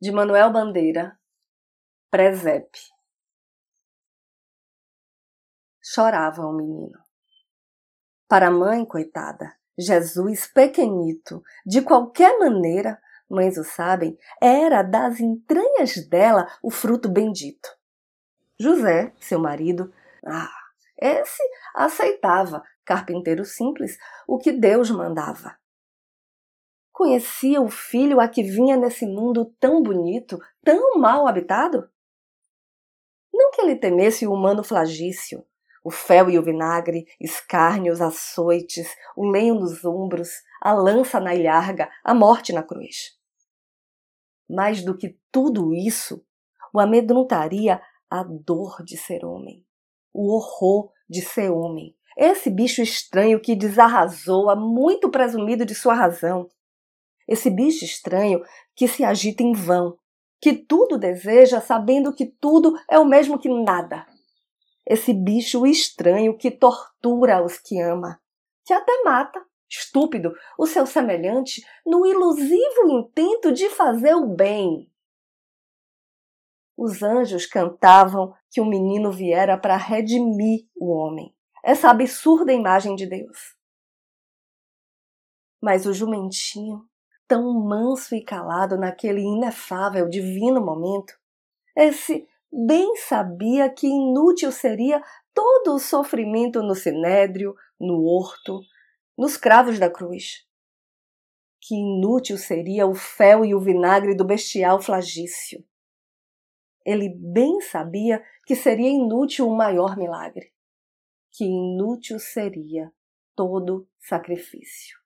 de Manuel Bandeira, Presépio. Chorava o menino. Para a mãe, coitada, Jesus pequenito, de qualquer maneira, mães o sabem, era das entranhas dela o fruto bendito. José, seu marido, ah, esse aceitava, carpinteiro simples, o que Deus mandava. Conhecia o filho a que vinha nesse mundo tão bonito, tão mal habitado? Não que ele temesse o humano flagício, o fel e o vinagre, escárnios, açoites, o lenho nos ombros, a lança na ilharga, a morte na cruz. Mais do que tudo isso, o amedrontaria a dor de ser homem, o horror de ser homem, esse bicho estranho que desarrasou muito presumido de sua razão, esse bicho estranho que se agita em vão, que tudo deseja sabendo que tudo é o mesmo que nada esse bicho estranho que tortura os que ama, que até mata, estúpido, o seu semelhante no ilusivo intento de fazer o bem. Os anjos cantavam que o menino viera para redimir o homem, essa absurda imagem de Deus. Mas o jumentinho, tão manso e calado naquele inefável, divino momento, esse bem sabia que inútil seria todo o sofrimento no sinédrio, no horto, nos cravos da cruz. Que inútil seria o fel e o vinagre do bestial flagício. Ele bem sabia que seria inútil o maior milagre. Que inútil seria todo sacrifício.